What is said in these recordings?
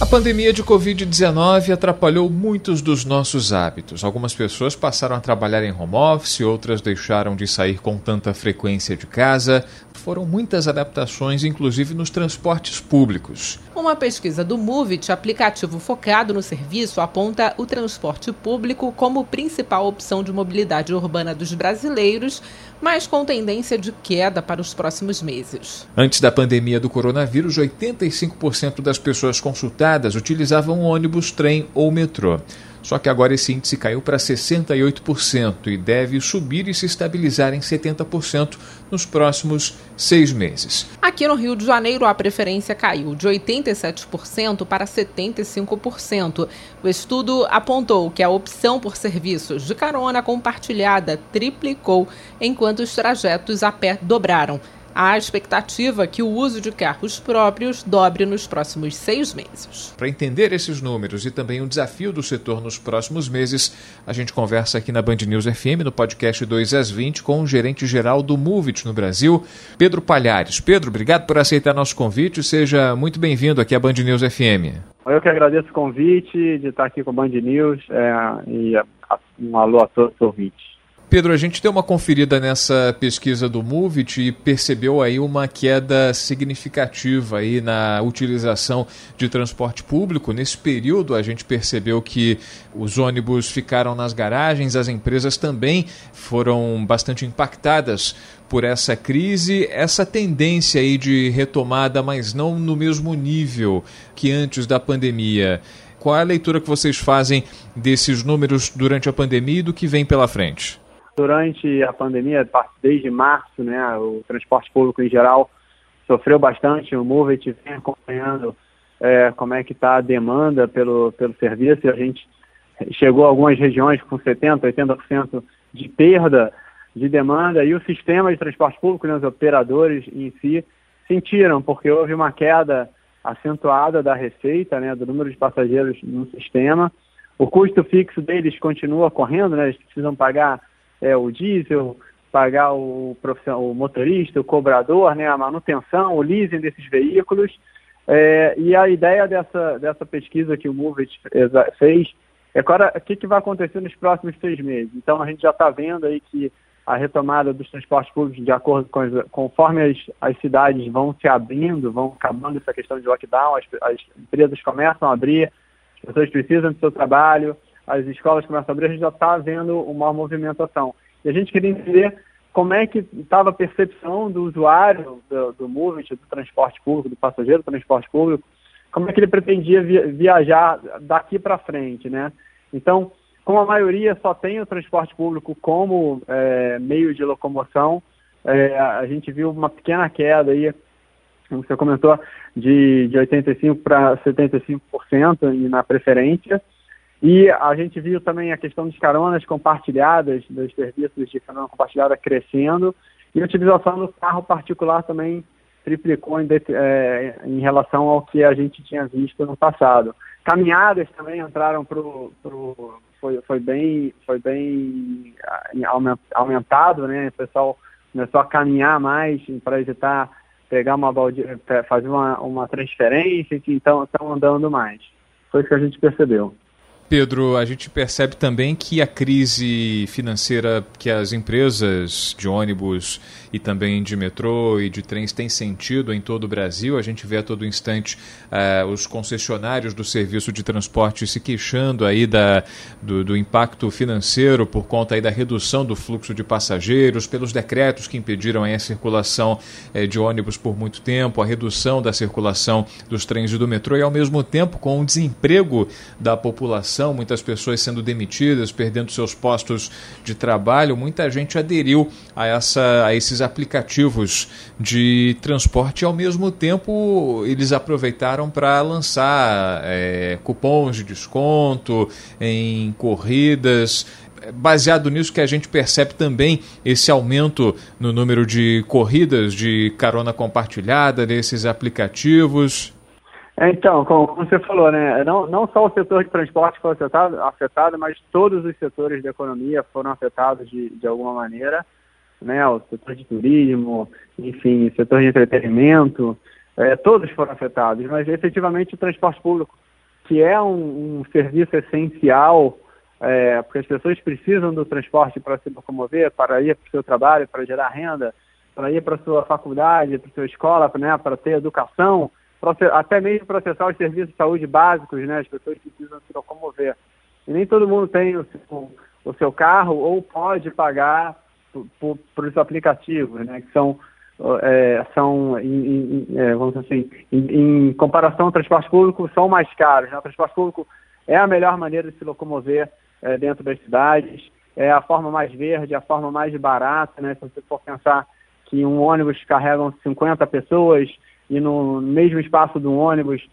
A pandemia de Covid-19 atrapalhou muitos dos nossos hábitos. Algumas pessoas passaram a trabalhar em home office, outras deixaram de sair com tanta frequência de casa. Foram muitas adaptações, inclusive nos transportes públicos. Uma pesquisa do Movit, aplicativo focado no serviço, aponta o transporte público como principal opção de mobilidade urbana dos brasileiros, mas com tendência de queda para os próximos meses. Antes da pandemia do coronavírus, 85% das pessoas consultadas utilizavam ônibus, trem ou metrô. Só que agora esse índice caiu para 68% e deve subir e se estabilizar em 70% nos próximos seis meses. Aqui no Rio de Janeiro, a preferência caiu de 87% para 75%. O estudo apontou que a opção por serviços de carona compartilhada triplicou, enquanto os trajetos a pé dobraram. Há expectativa que o uso de carros próprios dobre nos próximos seis meses. Para entender esses números e também o desafio do setor nos próximos meses, a gente conversa aqui na Band News FM, no podcast 2 às 20, com o gerente geral do Movit no Brasil, Pedro Palhares. Pedro, obrigado por aceitar nosso convite. Seja muito bem-vindo aqui à Band News FM. Eu que agradeço o convite de estar aqui com a Band News é, e um alô a todos os ouvintes. Pedro, a gente deu uma conferida nessa pesquisa do Movit e percebeu aí uma queda significativa aí na utilização de transporte público. Nesse período, a gente percebeu que os ônibus ficaram nas garagens, as empresas também foram bastante impactadas por essa crise, essa tendência aí de retomada, mas não no mesmo nível que antes da pandemia. Qual é a leitura que vocês fazem desses números durante a pandemia e do que vem pela frente? Durante a pandemia, desde março, né, o transporte público em geral sofreu bastante. O Movit vem acompanhando é, como é que está a demanda pelo, pelo serviço a gente chegou a algumas regiões com 70%, 80% de perda de demanda e o sistema de transporte público, né, os operadores em si, sentiram, porque houve uma queda acentuada da receita, né, do número de passageiros no sistema. O custo fixo deles continua correndo, né, eles precisam pagar é, o diesel, pagar o, o motorista, o cobrador, né, a manutenção, o leasing desses veículos. É, e a ideia dessa, dessa pesquisa que o Movit fez é agora o que, que vai acontecer nos próximos seis meses. Então a gente já está vendo aí que a retomada dos transportes públicos, de acordo com as, conforme as, as cidades vão se abrindo, vão acabando essa questão de lockdown, as, as empresas começam a abrir, as pessoas precisam do seu trabalho, as escolas começam a abrir, a gente já está vendo uma movimentação. E a gente queria entender como é que estava a percepção do usuário do, do do transporte público, do passageiro do transporte público, como é que ele pretendia viajar daqui para frente, né? Então, como a maioria só tem o transporte público como é, meio de locomoção, é, a gente viu uma pequena queda aí, como você comentou, de, de 85% para 75% na preferência, e a gente viu também a questão de caronas compartilhadas, dos serviços de carona compartilhada crescendo, e a utilização do carro particular também triplicou em, é, em relação ao que a gente tinha visto no passado. Caminhadas também entraram para o. Foi, foi bem, foi bem aumentado, né? O pessoal começou a caminhar mais para evitar pegar uma baldia, fazer uma, uma transferência, então estão andando mais. Foi isso que a gente percebeu. Pedro, a gente percebe também que a crise financeira que as empresas de ônibus e também de metrô e de trens têm sentido em todo o Brasil. A gente vê a todo instante uh, os concessionários do serviço de transporte se queixando aí da, do, do, impacto financeiro por conta aí da redução do fluxo de passageiros, pelos decretos que impediram a circulação uh, de ônibus por muito tempo, a redução da circulação dos trens e do metrô e, ao mesmo tempo, com o desemprego da população muitas pessoas sendo demitidas, perdendo seus postos de trabalho, muita gente aderiu a, essa, a esses aplicativos de transporte e, ao mesmo tempo, eles aproveitaram para lançar é, cupons de desconto em corridas baseado nisso que a gente percebe também esse aumento no número de corridas de carona compartilhada desses aplicativos? É, então, como você falou, né, não, não só o setor de transporte foi afetado, afetado, mas todos os setores da economia foram afetados de, de alguma maneira, né, o setor de turismo, enfim, o setor de entretenimento, é, todos foram afetados, mas efetivamente o transporte público, que é um, um serviço essencial, é, porque as pessoas precisam do transporte para se locomover, para ir para o seu trabalho, para gerar renda, para ir para a sua faculdade, para a sua escola, né, para ter educação, até mesmo processar os serviços de saúde básicos, né? As pessoas precisam se locomover. E nem todo mundo tem o seu, o seu carro ou pode pagar por, por, por os aplicativos, né? Que são, é, são em, em, é, vamos assim, em, em, comparação ao transporte público, são mais caros. Né? O transporte público é a melhor maneira de se locomover é, dentro das cidades, é a forma mais verde, a forma mais barata, né? Se você for pensar que um ônibus carrega 50 pessoas, e no mesmo espaço do ônibus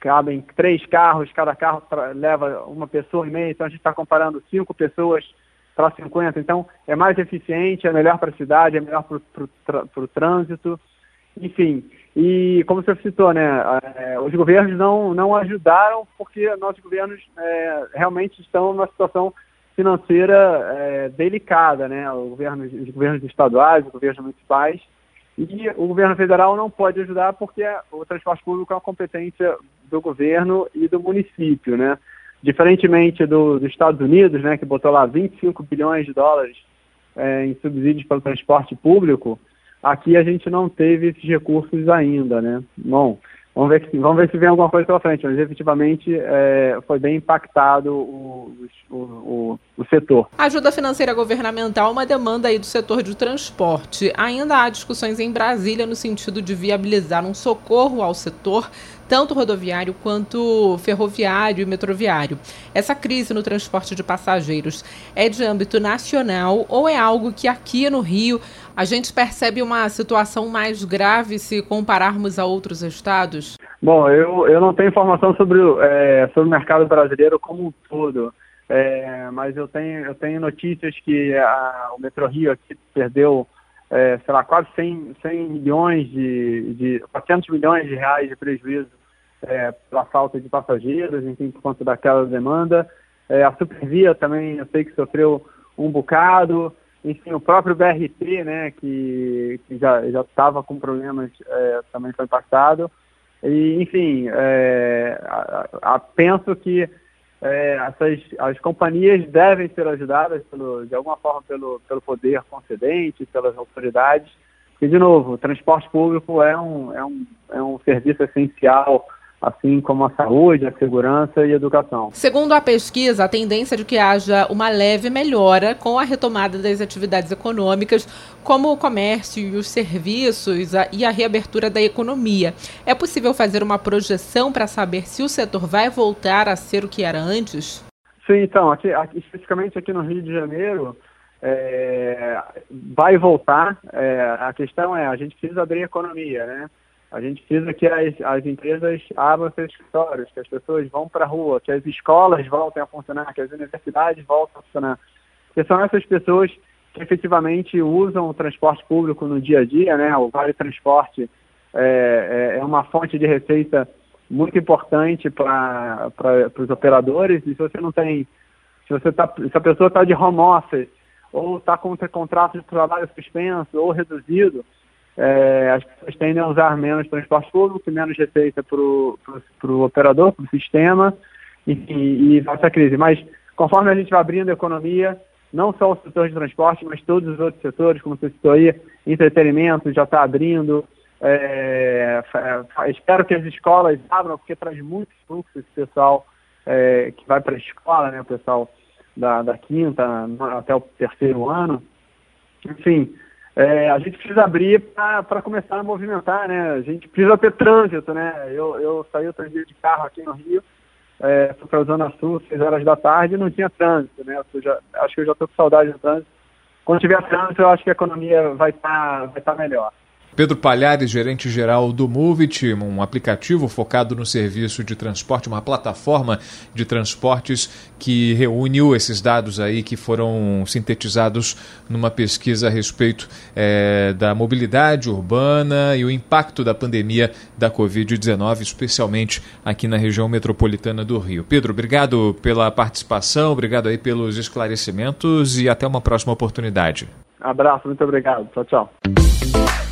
cabem três carros, cada carro leva uma pessoa e meia, então a gente está comparando cinco pessoas para 50. Então é mais eficiente, é melhor para a cidade, é melhor para o trânsito, enfim. E como você citou, né, é, os governos não, não ajudaram porque nossos governos é, realmente estão numa situação financeira é, delicada, né? O governo, os governos estaduais, os governos municipais e o governo federal não pode ajudar porque o transporte público é uma competência do governo e do município, né? Diferentemente do, dos Estados Unidos, né, que botou lá 25 bilhões de dólares é, em subsídios para o transporte público, aqui a gente não teve esses recursos ainda, né? Bom, Vamos ver, que, vamos ver se vem alguma coisa pela frente, mas efetivamente é, foi bem impactado o, o, o, o, setor. Ajuda financeira governamental é uma demanda aí do setor de transporte. Ainda há discussões em Brasília no sentido de viabilizar um socorro ao setor, tanto rodoviário quanto ferroviário e metroviário. Essa crise no transporte de passageiros é de âmbito nacional ou é algo que aqui no Rio a gente percebe uma situação mais grave se compararmos a outros estados? Bom, eu, eu não tenho informação sobre, é, sobre o mercado brasileiro como um todo, é, mas eu tenho, eu tenho notícias que a, o Metro Rio aqui perdeu, é, sei lá, quase 100, 100 milhões de, de, 400 milhões de reais de prejuízo é, pela falta de passageiros, enfim, por conta daquela demanda. É, a Supervia também, eu sei que sofreu um bocado enfim, o próprio BRT, né, que, que já estava com problemas, é, também foi impactado. E, enfim, é, a, a, penso que é, essas, as companhias devem ser ajudadas, pelo, de alguma forma, pelo, pelo poder concedente, pelas autoridades. E, de novo, o transporte público é um, é um, é um serviço essencial assim como a saúde, a segurança e a educação. Segundo a pesquisa, a tendência de que haja uma leve melhora com a retomada das atividades econômicas, como o comércio e os serviços e a reabertura da economia. É possível fazer uma projeção para saber se o setor vai voltar a ser o que era antes? Sim, então, aqui, aqui especificamente aqui no Rio de Janeiro, é, vai voltar. É, a questão é, a gente precisa abrir a economia, né? A gente precisa que as, as empresas abram seus escritórios, que as pessoas vão para a rua, que as escolas voltem a funcionar, que as universidades voltem a funcionar. Porque são essas pessoas que efetivamente usam o transporte público no dia a dia, né? O Vale Transporte é, é, é uma fonte de receita muito importante para os operadores. E se você não tem, se você tá, se a pessoa está de home office ou está com um contrato de trabalho suspenso ou reduzido, é, as pessoas tendem a usar menos transporte público, menos receita para o operador, para o sistema, enfim, e essa crise. Mas conforme a gente vai abrindo a economia, não só o setor de transporte, mas todos os outros setores, como você citou aí, entretenimento já está abrindo. É, espero que as escolas abram, porque traz muito fluxo esse pessoal é, que vai para a escola, né, o pessoal da, da quinta até o terceiro ano. Enfim, é, a gente precisa abrir para começar a movimentar, né? A gente precisa ter trânsito, né? Eu, eu saí outro dia de carro aqui no Rio, é, fui para a Zona Sul, 6 horas da tarde, e não tinha trânsito, né? Já, acho que eu já estou com saudade do trânsito. Quando tiver trânsito, eu acho que a economia vai estar tá, vai tá melhor. Pedro Palhares, gerente-geral do Movit, um aplicativo focado no serviço de transporte, uma plataforma de transportes que reuniu esses dados aí que foram sintetizados numa pesquisa a respeito é, da mobilidade urbana e o impacto da pandemia da Covid-19, especialmente aqui na região metropolitana do Rio. Pedro, obrigado pela participação, obrigado aí pelos esclarecimentos e até uma próxima oportunidade. Abraço, muito obrigado. Tchau, tchau.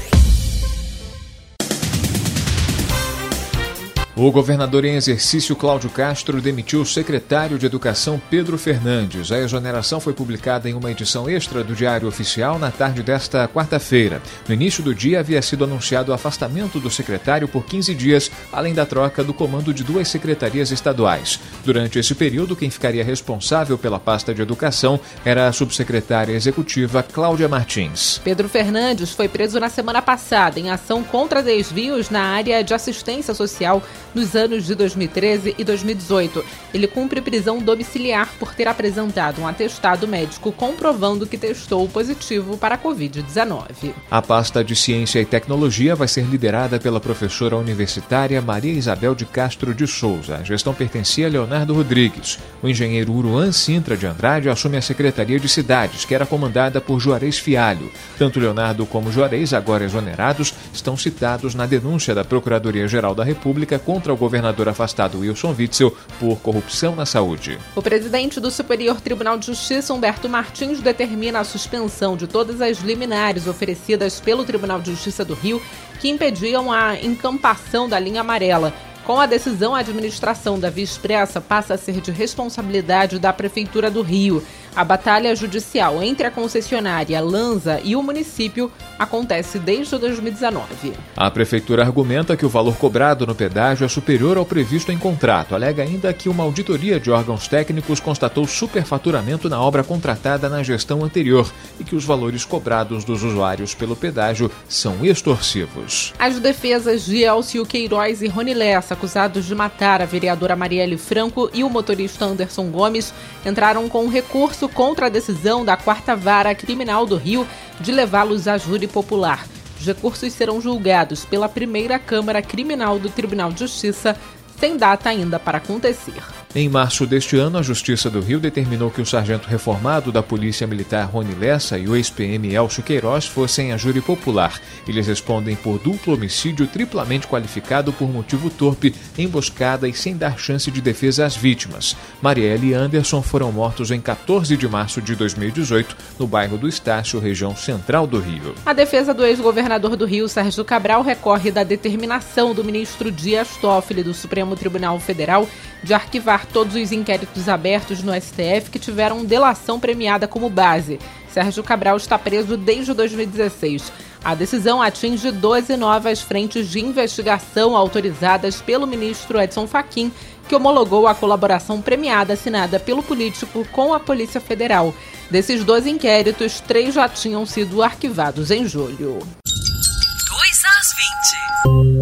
O governador em exercício Cláudio Castro demitiu o secretário de Educação Pedro Fernandes. A exoneração foi publicada em uma edição extra do Diário Oficial na tarde desta quarta-feira. No início do dia havia sido anunciado o afastamento do secretário por 15 dias, além da troca do comando de duas secretarias estaduais. Durante esse período, quem ficaria responsável pela pasta de educação era a subsecretária executiva Cláudia Martins. Pedro Fernandes foi preso na semana passada em ação contra desvios na área de assistência social nos anos de 2013 e 2018. Ele cumpre prisão domiciliar por ter apresentado um atestado médico comprovando que testou positivo para a Covid-19. A pasta de Ciência e Tecnologia vai ser liderada pela professora universitária Maria Isabel de Castro de Souza. A gestão pertencia a Leonardo Rodrigues. O engenheiro Uruan Sintra de Andrade assume a Secretaria de Cidades, que era comandada por Juarez Fialho. Tanto Leonardo como Juarez, agora exonerados, estão citados na denúncia da Procuradoria-Geral da República contra o governador afastado Wilson Witzel por corrupção na saúde. O presidente do Superior Tribunal de Justiça, Humberto Martins, determina a suspensão de todas as liminares oferecidas pelo Tribunal de Justiça do Rio que impediam a encampação da linha amarela. Com a decisão, a administração da Via Expressa passa a ser de responsabilidade da Prefeitura do Rio. A batalha judicial entre a concessionária Lanza e o município acontece desde 2019. A prefeitura argumenta que o valor cobrado no pedágio é superior ao previsto em contrato. Alega ainda que uma auditoria de órgãos técnicos constatou superfaturamento na obra contratada na gestão anterior e que os valores cobrados dos usuários pelo pedágio são extorsivos. As defesas de Elcio Queiroz e Rony Lessa, acusados de matar a vereadora Marielle Franco e o motorista Anderson Gomes, entraram com recurso recurso contra a decisão da Quarta Vara Criminal do Rio de levá-los a júri popular. Os recursos serão julgados pela primeira Câmara Criminal do Tribunal de Justiça, sem data ainda para acontecer. Em março deste ano, a Justiça do Rio determinou que o sargento reformado da Polícia Militar Rony Lessa e o ex-PM Elcio Queiroz fossem a júri popular. Eles respondem por duplo homicídio triplamente qualificado por motivo torpe, emboscada e sem dar chance de defesa às vítimas. Marielle e Anderson foram mortos em 14 de março de 2018, no bairro do Estácio, região central do Rio. A defesa do ex-governador do Rio, Sérgio Cabral, recorre da determinação do ministro Dias Toffoli do Supremo Tribunal Federal de arquivar todos os inquéritos abertos no STF que tiveram delação premiada como base. Sérgio Cabral está preso desde 2016. A decisão atinge 12 novas frentes de investigação autorizadas pelo ministro Edson Fachin, que homologou a colaboração premiada assinada pelo político com a Polícia Federal. Desses 12 inquéritos, três já tinham sido arquivados em julho. 2 às 20.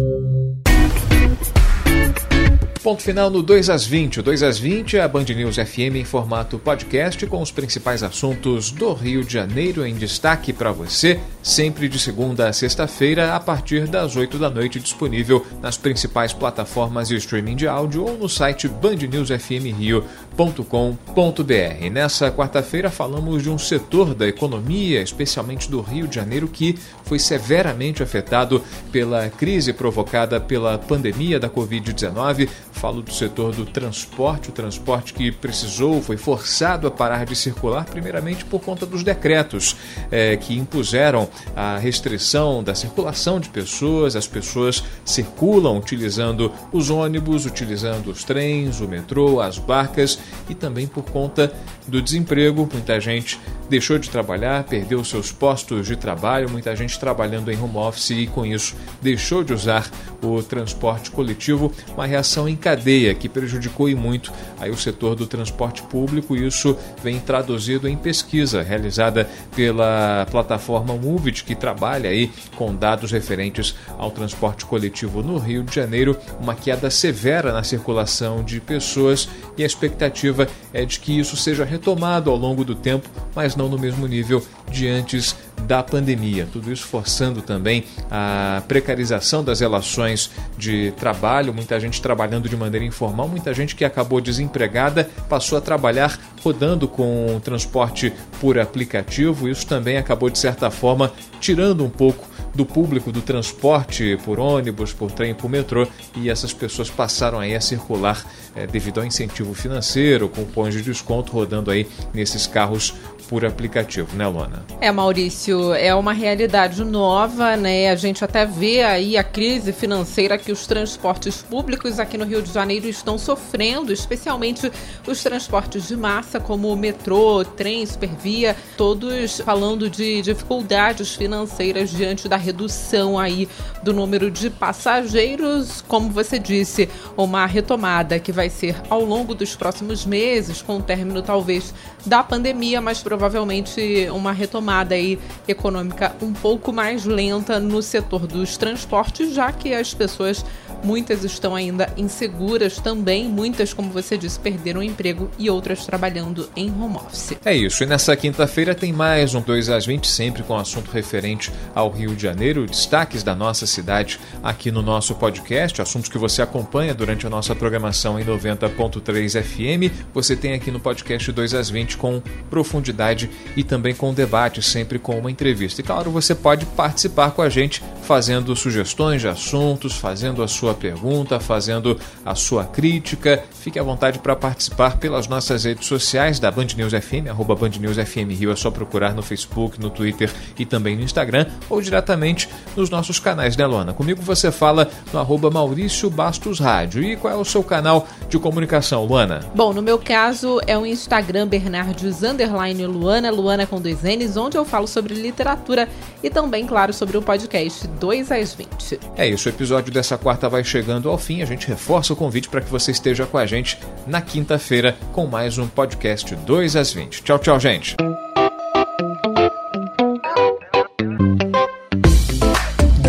Ponto final no 2 às 20. O 2 às 20 é a Band News FM em formato podcast com os principais assuntos do Rio de Janeiro em destaque para você, sempre de segunda a sexta-feira, a partir das 8 da noite, disponível nas principais plataformas de streaming de áudio ou no site bandnewsfmrio.com.br. Nessa quarta-feira falamos de um setor da economia, especialmente do Rio de Janeiro, que foi severamente afetado pela crise provocada pela pandemia da Covid-19 Falo do setor do transporte, o transporte que precisou, foi forçado a parar de circular, primeiramente por conta dos decretos é, que impuseram a restrição da circulação de pessoas. As pessoas circulam utilizando os ônibus, utilizando os trens, o metrô, as barcas e também por conta do desemprego. Muita gente deixou de trabalhar, perdeu seus postos de trabalho, muita gente trabalhando em home office e com isso deixou de usar o transporte coletivo, uma reação em cadeia que prejudicou e muito aí o setor do transporte público. Isso vem traduzido em pesquisa realizada pela plataforma Movit, que trabalha aí com dados referentes ao transporte coletivo no Rio de Janeiro, uma queda severa na circulação de pessoas e a expectativa é de que isso seja retomado ao longo do tempo, mas não no mesmo nível de antes da pandemia. Tudo isso forçando também a precarização das relações de trabalho, muita gente trabalhando de maneira informal, muita gente que acabou desempregada passou a trabalhar rodando com transporte por aplicativo. Isso também acabou, de certa forma, tirando um pouco do público do transporte por ônibus, por trem, por metrô, e essas pessoas passaram aí a circular é, devido ao incentivo financeiro, cupons de desconto rodando aí nesses carros por aplicativo, né, Luana? É, Maurício, é uma realidade nova, né? A gente até vê aí a crise financeira que os transportes públicos aqui no Rio de Janeiro estão sofrendo, especialmente os transportes de massa, como o metrô, trem, supervia, todos falando de dificuldades financeiras diante da redução aí do número de passageiros, como você disse, uma retomada que vai ser ao longo dos próximos meses, com o término talvez da pandemia, mas provavelmente uma retomada aí econômica um pouco mais lenta no setor dos transportes, já que as pessoas Muitas estão ainda inseguras também, muitas, como você disse, perderam o emprego e outras trabalhando em home office. É isso, e nessa quinta-feira tem mais um 2 às 20, sempre com assunto referente ao Rio de Janeiro, destaques da nossa cidade aqui no nosso podcast, assuntos que você acompanha durante a nossa programação em 90.3 FM. Você tem aqui no podcast 2 às 20 com profundidade e também com debate, sempre com uma entrevista. E claro, você pode participar com a gente fazendo sugestões de assuntos, fazendo a sua pergunta, fazendo a sua crítica. Fique à vontade para participar pelas nossas redes sociais da Band News FM, arroba Band News FM Rio. É só procurar no Facebook, no Twitter e também no Instagram ou diretamente nos nossos canais, né, Luana? Comigo você fala no arroba Maurício Bastos Rádio. E qual é o seu canal de comunicação, Luana? Bom, no meu caso é o Instagram Bernardes Underline Luana, Luana com dois N's, onde eu falo sobre literatura e também, claro, sobre o podcast 2 às 20. É isso, o episódio dessa quarta vai chegando ao fim, a gente reforça o convite para que você esteja com a gente na quinta-feira com mais um podcast 2 às 20. Tchau, tchau, gente.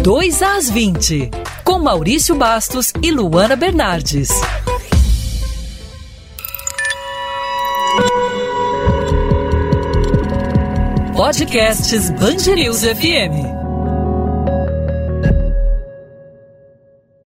Dois às 20, com Maurício Bastos e Luana Bernardes. Podcasts Bangerils FM.